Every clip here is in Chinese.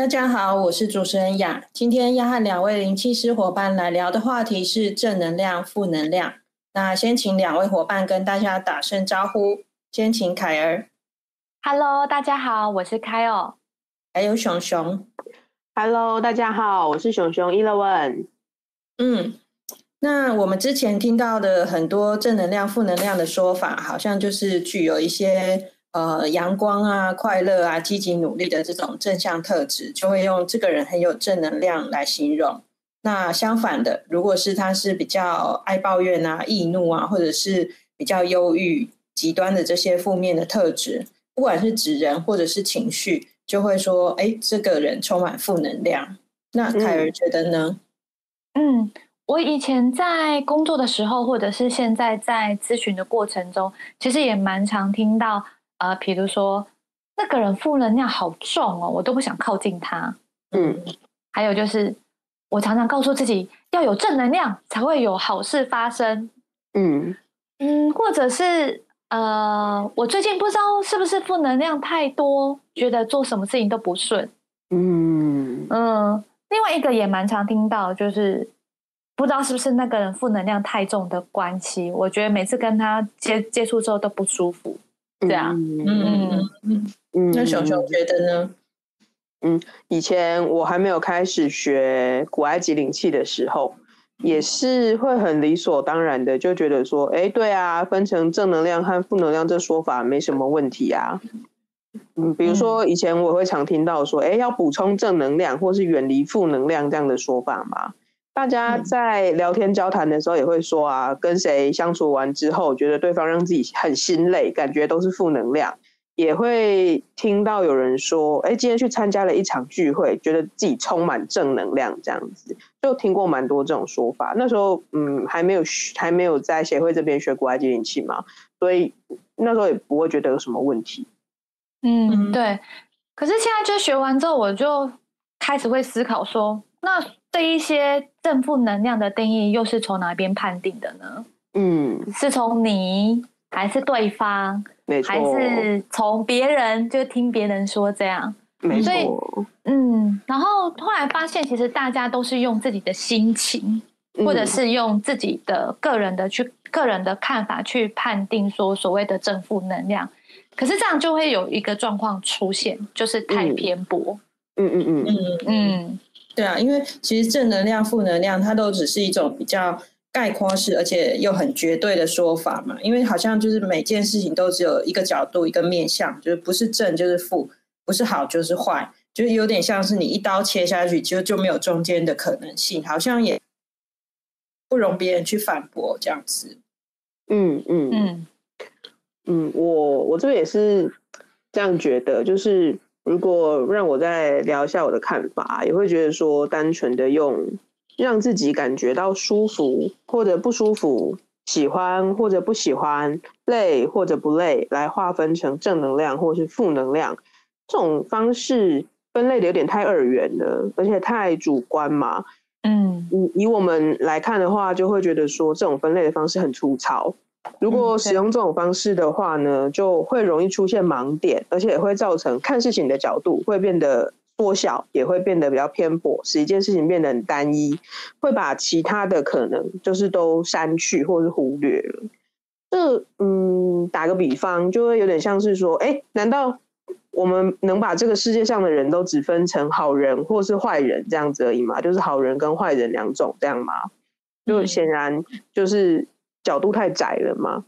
大家好，我是主持人雅。今天要和两位灵气师伙伴来聊的话题是正能量、负能量。那先请两位伙伴跟大家打声招呼。先请凯儿。Hello，大家好，我是凯尔。还有熊熊。Hello，大家好，我是熊熊 Eleven。嗯，那我们之前听到的很多正能量、负能量的说法，好像就是具有一些。呃，阳光啊，快乐啊，积极努力的这种正向特质，就会用这个人很有正能量来形容。那相反的，如果是他是比较爱抱怨啊、易怒啊，或者是比较忧郁、极端的这些负面的特质，不管是指人或者是情绪，就会说，哎，这个人充满负能量。那凯儿觉得呢？嗯，我以前在工作的时候，或者是现在在咨询的过程中，其实也蛮常听到。呃，比如说那个人负能量好重哦，我都不想靠近他。嗯，还有就是，我常常告诉自己要有正能量，才会有好事发生。嗯嗯，或者是呃，我最近不知道是不是负能量太多，觉得做什么事情都不顺。嗯嗯，另外一个也蛮常听到，就是不知道是不是那个人负能量太重的关系，我觉得每次跟他接接触之后都不舒服。对啊，嗯嗯嗯，那熊熊觉得呢？嗯，以前我还没有开始学古埃及灵气的时候，也是会很理所当然的就觉得说，哎，对啊，分成正能量和负能量这说法没什么问题啊。嗯，比如说以前我会常听到说，哎，要补充正能量或是远离负能量这样的说法嘛。大家在聊天交谈的时候也会说啊，跟谁相处完之后，觉得对方让自己很心累，感觉都是负能量。也会听到有人说，哎，今天去参加了一场聚会，觉得自己充满正能量，这样子就听过蛮多这种说法。那时候，嗯，还没有还没有在协会这边学古埃及灵气嘛，所以那时候也不会觉得有什么问题。嗯，对。可是现在就学完之后，我就开始会思考说，那。这一些正负能量的定义又是从哪边判定的呢？嗯，是从你还是对方？还是从别人？就听别人说这样？没错。嗯，然后后来发现，其实大家都是用自己的心情，或者是用自己的个人的去个人的看法去判定说所谓的正负能量。可是这样就会有一个状况出现，就是太偏颇。嗯嗯嗯嗯嗯。对啊，因为其实正能量、负能量，它都只是一种比较概括式，而且又很绝对的说法嘛。因为好像就是每件事情都只有一个角度、一个面向，就是不是正就是负，不是好就是坏，就是有点像是你一刀切下去，就就没有中间的可能性，好像也不容别人去反驳这样子。嗯嗯嗯嗯，我我这边也是这样觉得，就是。如果让我再聊一下我的看法，也会觉得说，单纯的用让自己感觉到舒服或者不舒服、喜欢或者不喜欢、累或者不累来划分成正能量或是负能量，这种方式分类的有点太二元了，而且太主观嘛。嗯，以以我们来看的话，就会觉得说这种分类的方式很粗糙。如果使用这种方式的话呢，就会容易出现盲点，而且也会造成看事情的角度会变得缩小，也会变得比较偏颇，使一件事情变得很单一，会把其他的可能就是都删去或是忽略了。这嗯，打个比方，就会有点像是说，哎，难道我们能把这个世界上的人都只分成好人或是坏人这样子而已吗？就是好人跟坏人两种这样吗？就显然就是。角度太窄了吗？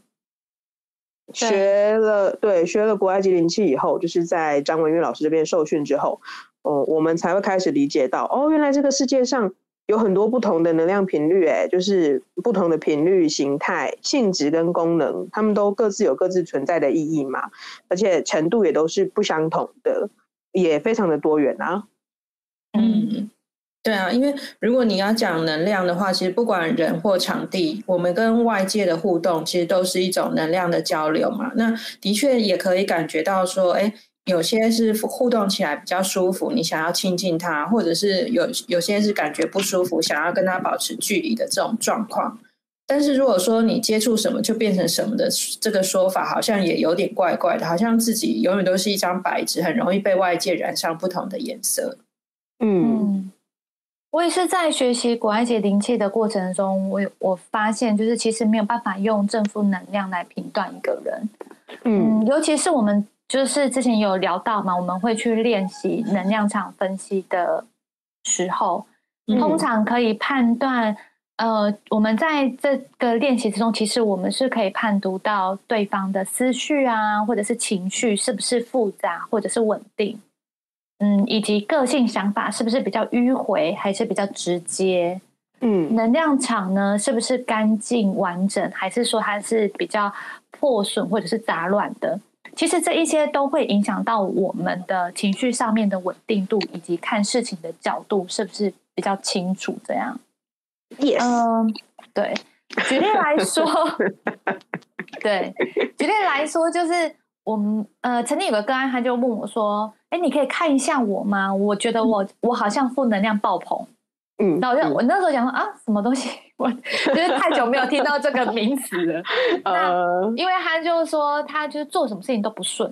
学了对，学了国外级灵气以后，就是在张文玉老师这边受训之后，哦，我们才会开始理解到，哦，原来这个世界上有很多不同的能量频率，哎，就是不同的频率、形态、性质跟功能，他们都各自有各自存在的意义嘛，而且程度也都是不相同的。也非常的多元啊。嗯，对啊，因为如果你要讲能量的话，其实不管人或场地，我们跟外界的互动，其实都是一种能量的交流嘛。那的确也可以感觉到说，哎，有些是互动起来比较舒服，你想要亲近他，或者是有有些是感觉不舒服，想要跟他保持距离的这种状况。但是如果说你接触什么就变成什么的这个说法，好像也有点怪怪的，好像自己永远都是一张白纸，很容易被外界染上不同的颜色。嗯，我也是在学习古埃及灵气的过程中，我我发现就是其实没有办法用正负能量来评断一个人。嗯，尤其是我们就是之前有聊到嘛，我们会去练习能量场分析的时候，通常可以判断。呃，我们在这个练习之中，其实我们是可以判读到对方的思绪啊，或者是情绪是不是复杂，或者是稳定，嗯，以及个性想法是不是比较迂回，还是比较直接，嗯，能量场呢是不是干净完整，还是说它是比较破损或者是杂乱的？其实这一些都会影响到我们的情绪上面的稳定度，以及看事情的角度是不是比较清楚，这样。嗯，对，举例来说，对，举例来说，就是我们呃，曾经有个个案，他就问我说：“哎，你可以看一下我吗？我觉得我我好像负能量爆棚。”嗯，然后我我那时候讲说啊，什么东西？我就是太久没有听到这个名词了。那因为他就是说，他就是做什么事情都不顺，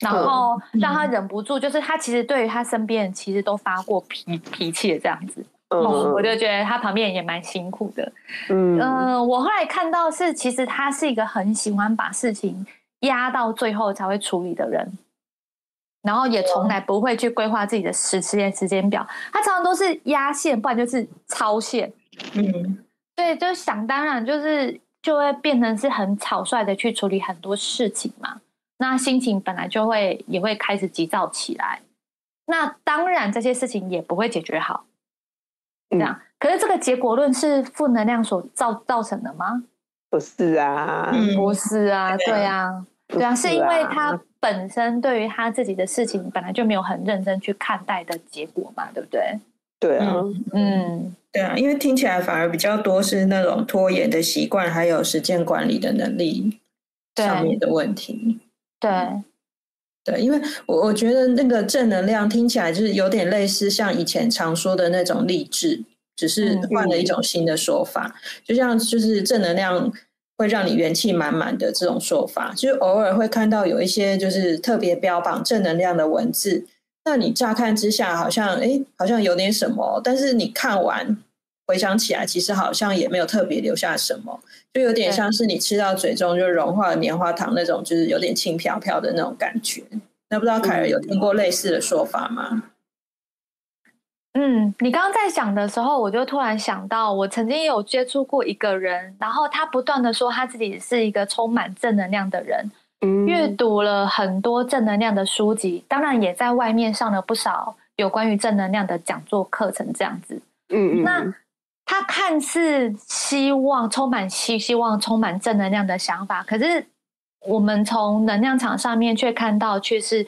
然后让他忍不住，就是他其实对于他身边人其实都发过脾脾气的这样子。嗯，我就觉得他旁边也蛮辛苦的。嗯，呃，我后来看到是，其实他是一个很喜欢把事情压到最后才会处理的人，然后也从来不会去规划自己的时时间时间表。他常常都是压线，不然就是超线。嗯，对，就想当然就是就会变成是很草率的去处理很多事情嘛。那心情本来就会也会开始急躁起来。那当然这些事情也不会解决好。这样，可是这个结果论是负能量所造造成的吗？不是啊，不是啊，对啊，对啊，是因为他本身对于他自己的事情本来就没有很认真去看待的结果嘛，对不对？对啊，嗯，对啊，因为听起来反而比较多是那种拖延的习惯，还有时间管理的能力上面的问题。对。对，因为我我觉得那个正能量听起来就是有点类似像以前常说的那种励志，只是换了一种新的说法。就像就是正能量会让你元气满满的这种说法，就是偶尔会看到有一些就是特别标榜正能量的文字，那你乍看之下好像哎好像有点什么，但是你看完回想起来，其实好像也没有特别留下什么，就有点像是你吃到嘴中就融化了棉花糖那种，就是有点轻飘飘的那种感觉。那不知道凯尔有听过类似的说法吗？嗯，你刚刚在讲的时候，我就突然想到，我曾经有接触过一个人，然后他不断的说他自己是一个充满正能量的人，嗯阅读了很多正能量的书籍，当然也在外面上了不少有关于正能量的讲座课程，这样子。嗯嗯。那他看似希望充满希希望充满正能量的想法，可是。我们从能量场上面却看到，却是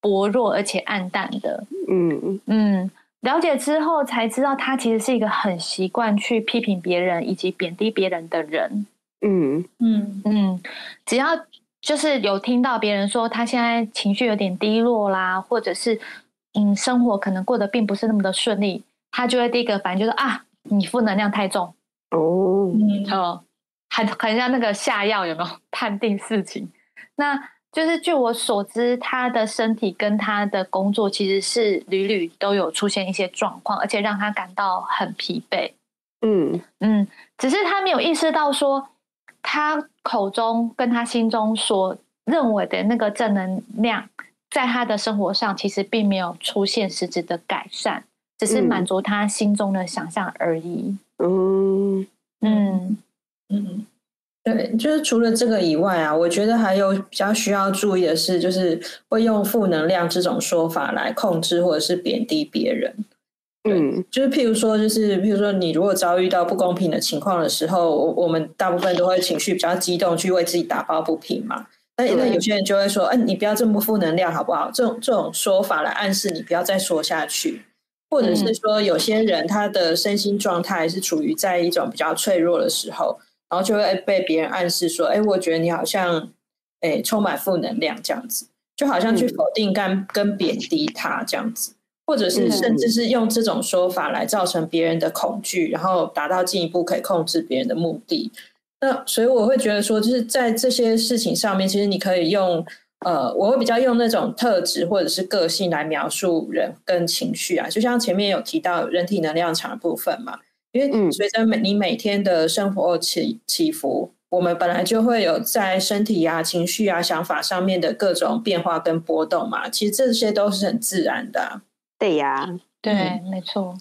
薄弱而且暗淡的。嗯嗯，了解之后才知道，他其实是一个很习惯去批评别人以及贬低别人的人。嗯嗯嗯，只要就是有听到别人说他现在情绪有点低落啦，或者是嗯生活可能过得并不是那么的顺利，他就会第一个反应就是啊，你负能量太重。哦，嗯。很很像那个下药有没有判定事情？那就是据我所知，他的身体跟他的工作其实是屡屡都有出现一些状况，而且让他感到很疲惫。嗯嗯，只是他没有意识到说，他口中跟他心中所认为的那个正能量，在他的生活上其实并没有出现实质的改善，只是满足他心中的想象而已。嗯嗯。嗯，对，就是除了这个以外啊，我觉得还有比较需要注意的是，就是会用负能量这种说法来控制或者是贬低别人。嗯，就是譬如说，就是譬如说，你如果遭遇到不公平的情况的时候，我我们大部分都会情绪比较激动，去为自己打抱不平嘛。那那有些人就会说，哎，你不要这么负能量好不好？这种这种说法来暗示你不要再说下去，或者是说有些人他的身心状态是处于在一种比较脆弱的时候，然后就会被别人暗示说，哎，我觉得你好像哎充满负能量这样子，就好像去否定跟跟贬低他这样子，或者是甚至是用这种说法来造成别人的恐惧，然后达到进一步可以控制别人的目的。那所以我会觉得说，就是在这些事情上面，其实你可以用呃，我会比较用那种特质或者是个性来描述人跟情绪啊。就像前面有提到人体能量场的部分嘛，因为随着每你每天的生活起起伏，我们本来就会有在身体啊、情绪啊、想法上面的各种变化跟波动嘛。其实这些都是很自然的。对呀，对，没错，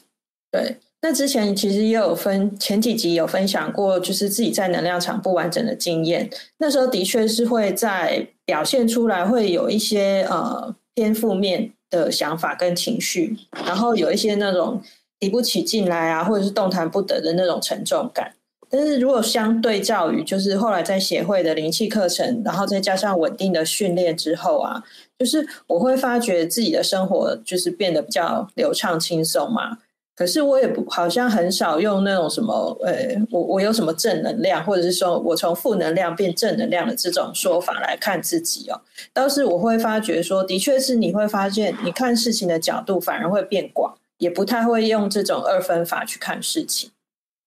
对。那之前其实也有分前几集有分享过，就是自己在能量场不完整的经验。那时候的确是会在表现出来，会有一些呃偏负面的想法跟情绪，然后有一些那种提不起劲来啊，或者是动弹不得的那种沉重感。但是如果相对教育，就是后来在协会的灵气课程，然后再加上稳定的训练之后啊，就是我会发觉自己的生活就是变得比较流畅轻松嘛。可是我也不好像很少用那种什么，呃，我我有什么正能量，或者是说我从负能量变正能量的这种说法来看自己哦。倒是我会发觉说，的确是你会发现，你看事情的角度反而会变广，也不太会用这种二分法去看事情。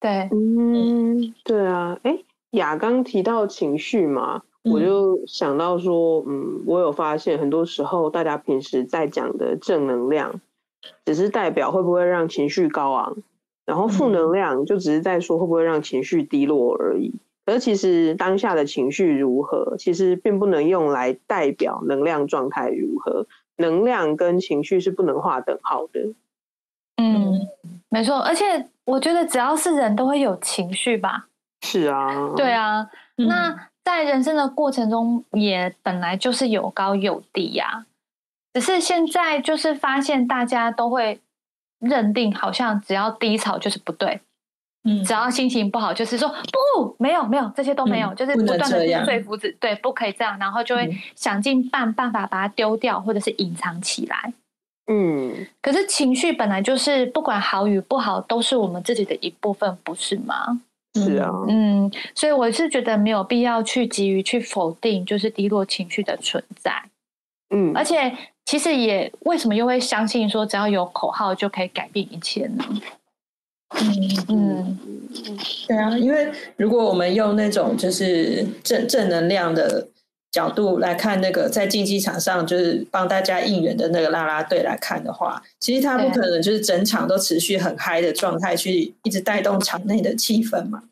对，嗯，对啊，哎，雅刚提到情绪嘛，我就想到说，嗯，我有发现很多时候大家平时在讲的正能量。只是代表会不会让情绪高昂，然后负能量就只是在说会不会让情绪低落而已。而其实当下的情绪如何，其实并不能用来代表能量状态如何。能量跟情绪是不能划等号的。嗯，没错。而且我觉得只要是人都会有情绪吧。是啊。对啊。那在人生的过程中，也本来就是有高有低呀。只是现在就是发现，大家都会认定，好像只要低潮就是不对，嗯，只要心情不好就是说不，没有没有这些都没有，就是不断的去说服自对，不可以这样，然后就会想尽办办法把它丢掉，或者是隐藏起来。嗯，可是情绪本来就是不管好与不好，都是我们自己的一部分，不是吗？是啊，嗯，所以我是觉得没有必要去急于去否定，就是低落情绪的存在。嗯，而且。其实也为什么又会相信说只要有口号就可以改变一切呢？嗯嗯，对啊，因为如果我们用那种就是正正能量的角度来看，那个在竞技场上就是帮大家应援的那个啦啦队来看的话，其实他不可能就是整场都持续很嗨的状态去一直带动场内的气氛嘛。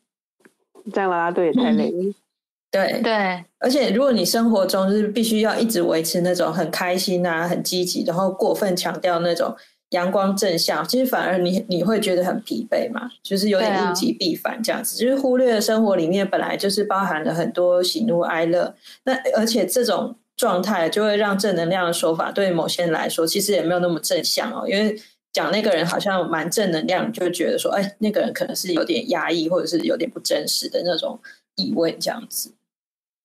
这样啦啦队也太累。对对，而且如果你生活中就是必须要一直维持那种很开心啊、很积极，然后过分强调那种阳光正向，其实反而你你会觉得很疲惫嘛，就是有点物极必反这样子，就是忽略了生活里面本来就是包含了很多喜怒哀乐。那而且这种状态就会让正能量的说法对某些人来说其实也没有那么正向哦，因为讲那个人好像蛮正能量，就觉得说，哎，那个人可能是有点压抑或者是有点不真实的那种意味这样子。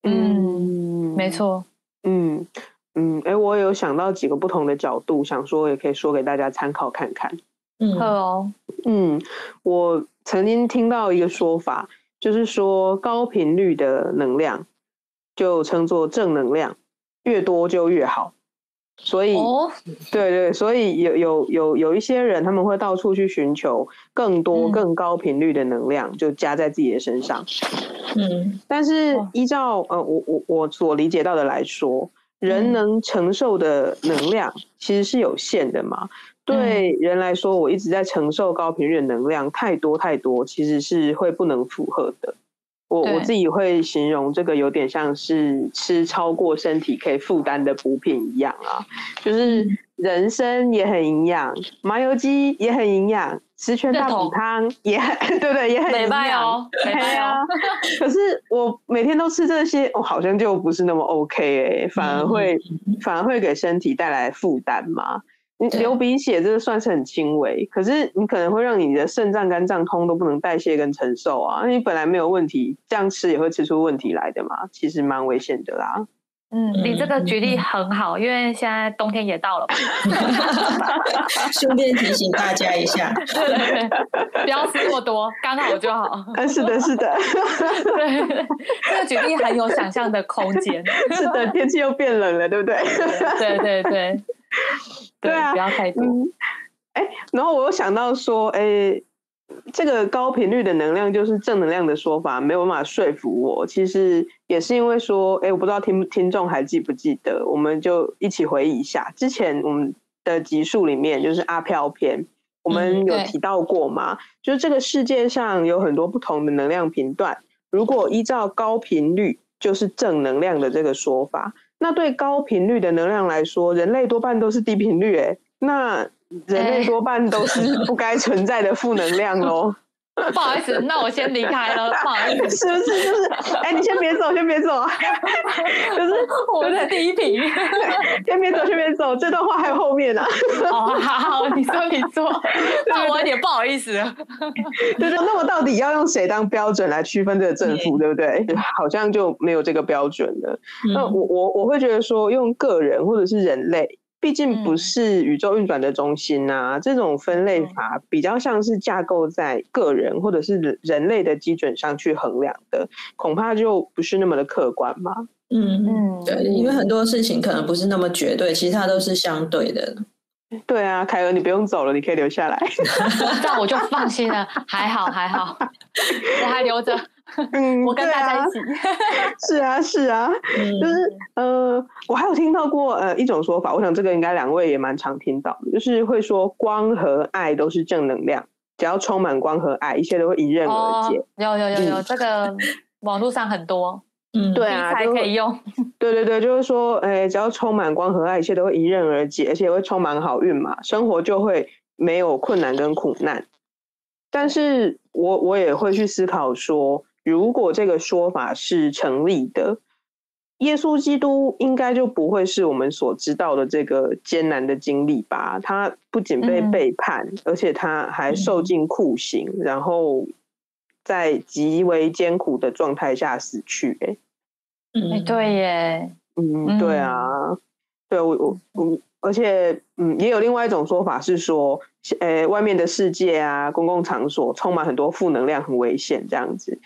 嗯，没错。嗯嗯，哎，我有想到几个不同的角度，想说也可以说给大家参考看看。嗯，哦。嗯，我曾经听到一个说法，就是说高频率的能量就称作正能量，越多就越好。所以，对对，所以有有有有一些人，他们会到处去寻求更多更高频率的能量，就加在自己的身上。嗯，但是依照呃我我我所理解到的来说，人能承受的能量其实是有限的嘛。对人来说，我一直在承受高频率的能量太多太多，其实是会不能负荷的。我我自己会形容这个有点像是吃超过身体可以负担的补品一样啊，就是人参也很营养，麻油鸡也很营养，十全大补汤也很 对不对？也很营养哦，对啊。可是我每天都吃这些，我好像就不是那么 OK 哎，反而会反而会给身体带来负担嘛。你流鼻血，这个算是很轻微，可是你可能会让你的肾脏、肝脏通都不能代谢跟承受啊。你本来没有问题，这样吃也会吃出问题来的嘛，其实蛮危险的啦。嗯，你这个举例很好，因为现在冬天也到了，顺便提醒大家一下，不要吃那么多，刚好就好。是的，是的，对，这个举例很有想象的空间。是的，天气又变冷了，对不对？对对对，对啊，不要太多。哎，然后我又想到说，哎。这个高频率的能量就是正能量的说法，没有办法说服我。其实也是因为说，哎，我不知道听听众还记不记得，我们就一起回忆一下之前我们的集数里面，就是阿飘篇，我们有提到过吗？就是这个世界上有很多不同的能量频段，如果依照高频率就是正能量的这个说法，那对高频率的能量来说，人类多半都是低频率，哎，那。人类多半都是 不该存在的负能量喽。不好意思，那我先离开了。不好意思，是不是？就是，哎，你先别走，先别走啊！就是我们的第一题，先别走，先别走。这段话还有后面呢。哦，好，你说，你说，那我有点不好意思。对对，那么到底要用谁当标准来区分这个正负，对不对？好像就没有这个标准了。那我我我会觉得说，用个人或者是人类。毕竟不是宇宙运转的中心呐，这种分类法比较像是架构在个人或者是人类的基准上去衡量的，恐怕就不是那么的客观吧。嗯嗯，对，因为很多事情可能不是那么绝对，其实它都是相对的。对啊，凯文，你不用走了，你可以留下来，这样我就放心了。还好还好，我还留着。嗯，我跟大家一起。是啊，是啊，就是呃，我还有听到过呃一种说法，我想这个应该两位也蛮常听到的，就是会说光和爱都是正能量，只要充满光和爱，一切都会迎刃而解。有有有有，这个 网络上很多，嗯，对啊，才可以用。对对对，就是说，哎，只要充满光和爱，一切都会迎刃而解，而且会充满好运嘛，生活就会没有困难跟苦难。但是我我也会去思考说。如果这个说法是成立的，耶稣基督应该就不会是我们所知道的这个艰难的经历吧？他不仅被背叛，而且他还受尽酷刑，然后在极为艰苦的状态下死去。哎，嗯，对耶，嗯，对啊，对我我我，而且嗯，也有另外一种说法是说。呃，外面的世界啊，公共场所充满很多负能量，很危险。这样子，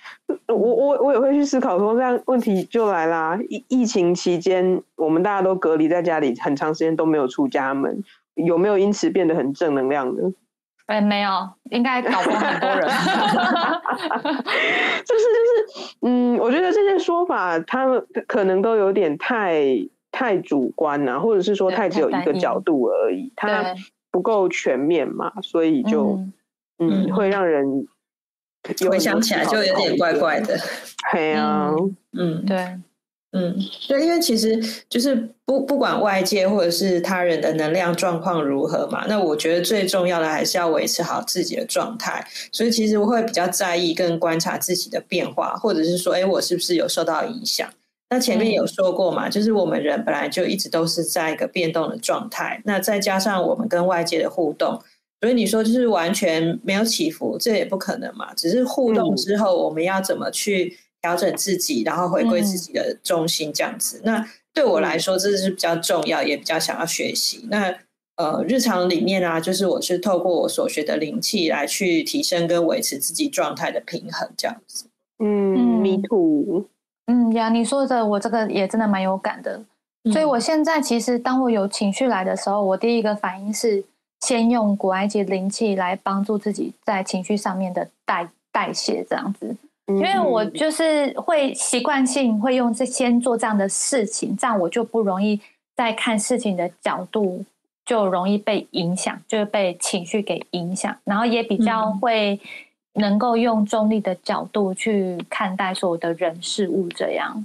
我我我也会去思考说，这样问题就来啦。疫疫情期间，我们大家都隔离在家里，很长时间都没有出家门，有没有因此变得很正能量呢？哎，没有，应该搞过很多人。就是就是，嗯，我觉得这些说法，他们可能都有点太太主观了，或者是说太只有一个角度而已。他。不够全面嘛，所以就嗯，会让人回想起来就有点怪怪的。对啊，嗯，对，嗯，对，因为其实就是不不管外界或者是他人的能量状况如何嘛，那我觉得最重要的还是要维持好自己的状态。所以其实我会比较在意跟观察自己的变化，或者是说，哎，我是不是有受到影响？那前面有说过嘛，就是我们人本来就一直都是在一个变动的状态，那再加上我们跟外界的互动，所以你说就是完全没有起伏，这也不可能嘛。只是互动之后，我们要怎么去调整自己，然后回归自己的中心这样子。那对我来说，这是比较重要，也比较想要学习。那呃，日常里面啊，就是我是透过我所学的灵气来去提升跟维持自己状态的平衡这样子。嗯，me too。嗯呀，你说的我这个也真的蛮有感的，所以我现在其实当我有情绪来的时候，我第一个反应是先用古埃及灵气来帮助自己在情绪上面的代代谢，这样子，因为我就是会习惯性会用这先做这样的事情，这样我就不容易在看事情的角度就容易被影响，就是被情绪给影响，然后也比较会。能够用中立的角度去看待所有的人事物，这样，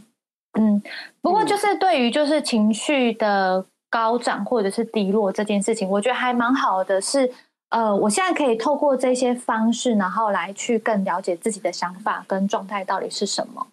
嗯，不过就是对于就是情绪的高涨或者是低落这件事情，我觉得还蛮好的。是，呃，我现在可以透过这些方式，然后来去更了解自己的想法跟状态到底是什么，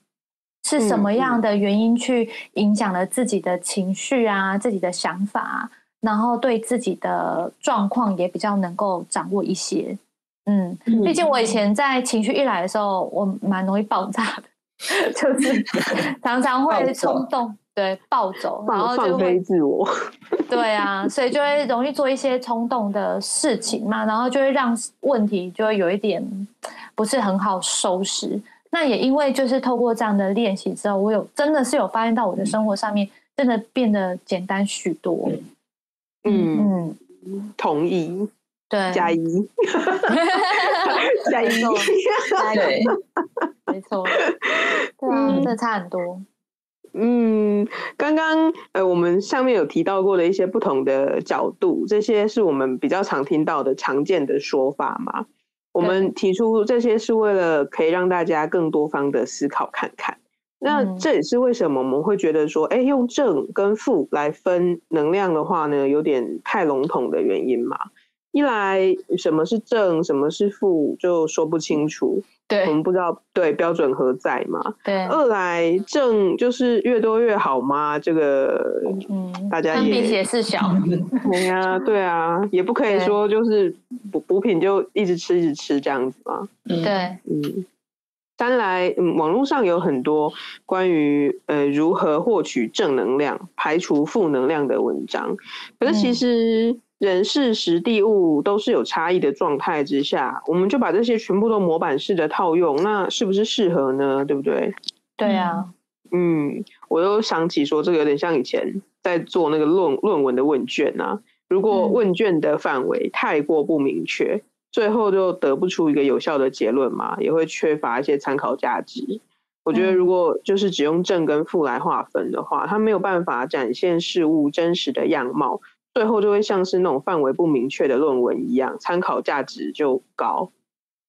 是什么样的原因去影响了自己的情绪啊，自己的想法，然后对自己的状况也比较能够掌握一些。嗯，毕竟我以前在情绪一来的时候，我蛮容易爆炸的，就是 常常会冲动。对暴走，然后放飞自我。对啊，所以就会容易做一些冲动的事情嘛，然后就会让问题就会有一点不是很好收拾。那也因为就是透过这样的练习之后，我有真的是有发现到我的生活上面真的变得简单许多。嗯嗯，同意。对，加一，加一，对，没错，对啊，真的差很多。嗯，刚刚呃，我们上面有提到过的一些不同的角度，这些是我们比较常听到的常见的说法嘛？我们提出这些是为了可以让大家更多方的思考看看。那这也是为什么我们会觉得说，哎，用正跟负来分能量的话呢，有点太笼统的原因嘛？一来什么是正，什么是负，就说不清楚。对，我们不知道对标准何在嘛。对。二来正就是越多越好吗？这个，嗯，大家也比是小。对呀，对啊，也不可以说就是补补品就一直吃一直吃这样子嘛。对，嗯。三来，嗯，网络上有很多关于呃如何获取正能量、排除负能量的文章，可是其实。人事实地物都是有差异的状态之下，我们就把这些全部都模板式的套用，那是不是适合呢？对不对？对啊，嗯，我又想起说，这个有点像以前在做那个论论文的问卷啊。如果问卷的范围太过不明确，最后就得不出一个有效的结论嘛，也会缺乏一些参考价值。我觉得，如果就是只用正跟负来划分的话，它没有办法展现事物真实的样貌。最后就会像是那种范围不明确的论文一样，参考价值就高。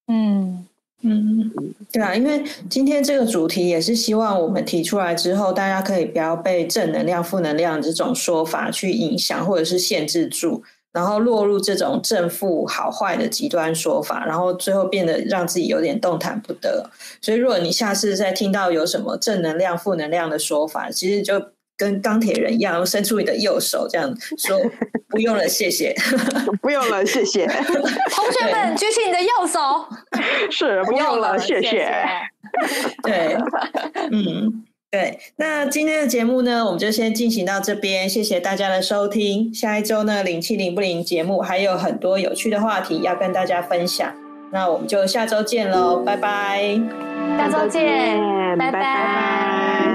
嗯嗯，对啊，因为今天这个主题也是希望我们提出来之后，大家可以不要被正能量、负能量这种说法去影响或者是限制住，然后落入这种正负好坏的极端说法，然后最后变得让自己有点动弹不得。所以，如果你下次再听到有什么正能量、负能量的说法，其实就。跟钢铁人一样，伸出你的右手，这样说不用了，谢谢，不用了，谢谢。同学们，举起你的右手，是不用了，谢谢。对，嗯，对。那今天的节目呢，我们就先进行到这边，谢谢大家的收听。下一周呢，零七零不零节目还有很多有趣的话题要跟大家分享，那我们就下周见喽，拜拜。下周见，拜拜。